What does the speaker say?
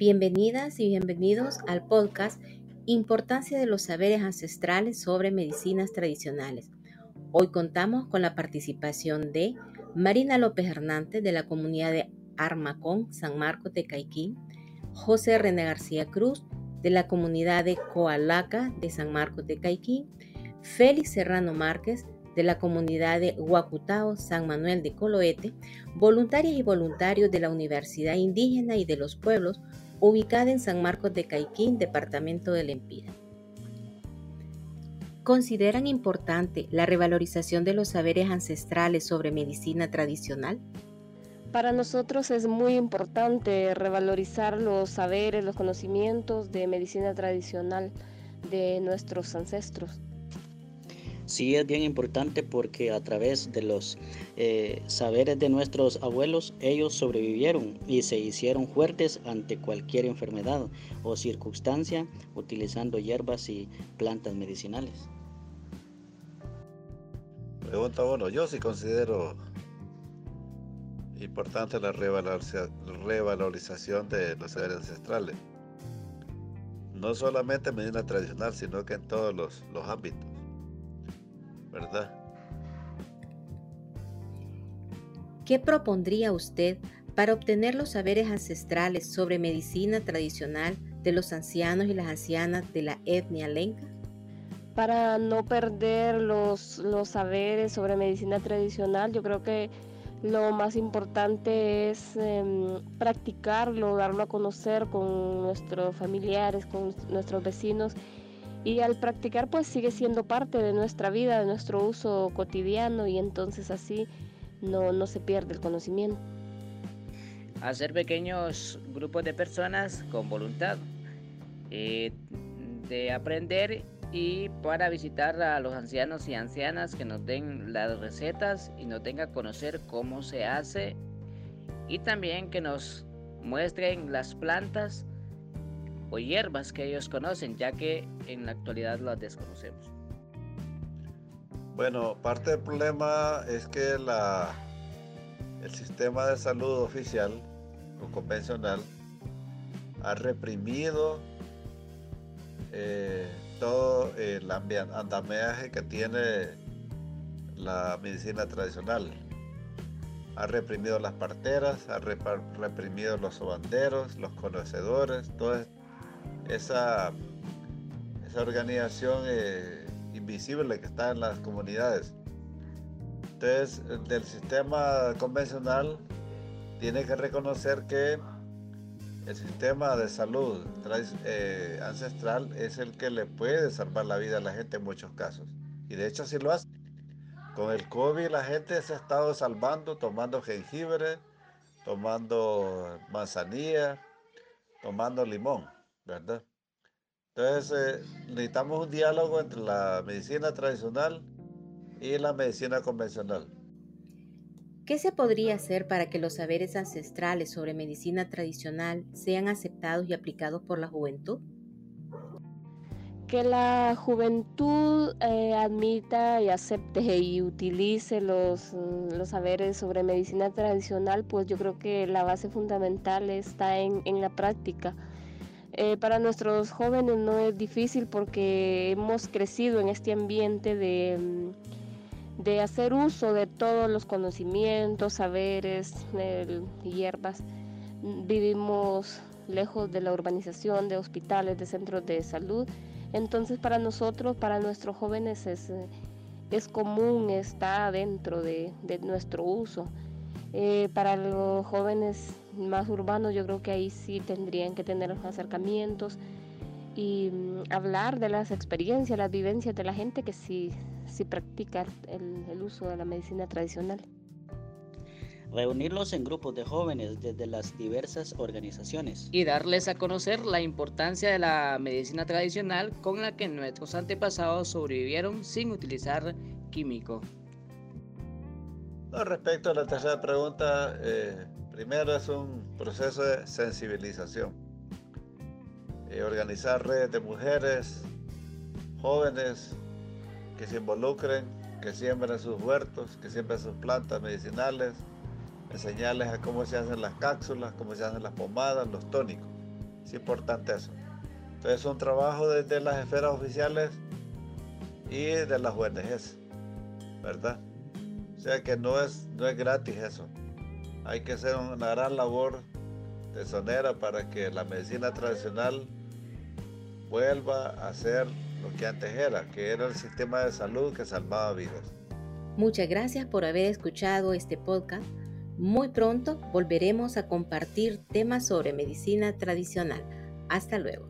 Bienvenidas y bienvenidos al podcast Importancia de los saberes ancestrales sobre medicinas tradicionales. Hoy contamos con la participación de Marina López Hernández de la comunidad de Armacón, San Marcos de Caiquín, José René García Cruz de la comunidad de Coalaca de San Marcos de Caiquín, Félix Serrano Márquez de la comunidad de Huacutao, San Manuel de Coloete, voluntarias y voluntarios de la Universidad Indígena y de los Pueblos, ubicada en San Marcos de Caiquín, departamento de Lempira. ¿Consideran importante la revalorización de los saberes ancestrales sobre medicina tradicional? Para nosotros es muy importante revalorizar los saberes, los conocimientos de medicina tradicional de nuestros ancestros. Sí, es bien importante porque a través de los eh, saberes de nuestros abuelos, ellos sobrevivieron y se hicieron fuertes ante cualquier enfermedad o circunstancia utilizando hierbas y plantas medicinales. Pregunta bueno, yo sí considero importante la revalorización de los saberes ancestrales. No solamente en medicina tradicional, sino que en todos los ámbitos. ¿Verdad? ¿Qué propondría usted para obtener los saberes ancestrales sobre medicina tradicional de los ancianos y las ancianas de la etnia lenca? Para no perder los, los saberes sobre medicina tradicional, yo creo que lo más importante es em, practicarlo, darlo a conocer con nuestros familiares, con nuestros vecinos y al practicar pues sigue siendo parte de nuestra vida, de nuestro uso cotidiano y entonces así no, no se pierde el conocimiento. Hacer pequeños grupos de personas con voluntad eh, de aprender y para visitar a los ancianos y ancianas que nos den las recetas y nos tengan a conocer cómo se hace y también que nos muestren las plantas o hierbas que ellos conocen, ya que en la actualidad las desconocemos. Bueno, parte del problema es que la, el sistema de salud oficial o convencional ha reprimido eh, todo el andamiaje que tiene la medicina tradicional. Ha reprimido las parteras, ha reprimido los sobanderos, los conocedores, todo, esa, esa organización eh, invisible que está en las comunidades. Entonces, del sistema convencional tiene que reconocer que el sistema de salud eh, ancestral es el que le puede salvar la vida a la gente en muchos casos. Y de hecho así lo hace. Con el COVID la gente se ha estado salvando tomando jengibre, tomando manzanilla, tomando limón. ¿Verdad? Entonces eh, necesitamos un diálogo entre la medicina tradicional y la medicina convencional. ¿Qué se podría hacer para que los saberes ancestrales sobre medicina tradicional sean aceptados y aplicados por la juventud? Que la juventud eh, admita y acepte y utilice los, los, saberes sobre medicina tradicional, pues yo creo que la base fundamental está en, en la práctica eh, para nuestros jóvenes no es difícil porque hemos crecido en este ambiente de, mm, de hacer uso de todos los conocimientos, saberes, hierbas. Vivimos lejos de la urbanización, de hospitales, de centros de salud. Entonces para nosotros, para nuestros jóvenes es, es común, está dentro de, de nuestro uso. Eh, para los jóvenes más urbanos yo creo que ahí sí tendrían que tener acercamientos y mm, hablar de las experiencias, las vivencias de la gente que sí, sí practica el, el uso de la medicina tradicional. Reunirlos en grupos de jóvenes desde las diversas organizaciones. Y darles a conocer la importancia de la medicina tradicional con la que nuestros antepasados sobrevivieron sin utilizar químico respecto a la tercera pregunta, eh, primero es un proceso de sensibilización. Eh, organizar redes de mujeres, jóvenes que se involucren, que siembren sus huertos, que siembren sus plantas medicinales, enseñarles a cómo se hacen las cápsulas, cómo se hacen las pomadas, los tónicos. Es importante eso. Entonces es un trabajo desde las esferas oficiales y de las ONGs, ¿verdad? O sea que no es, no es gratis eso. Hay que hacer una gran labor de sonera para que la medicina tradicional vuelva a ser lo que antes era, que era el sistema de salud que salvaba vidas. Muchas gracias por haber escuchado este podcast. Muy pronto volveremos a compartir temas sobre medicina tradicional. Hasta luego.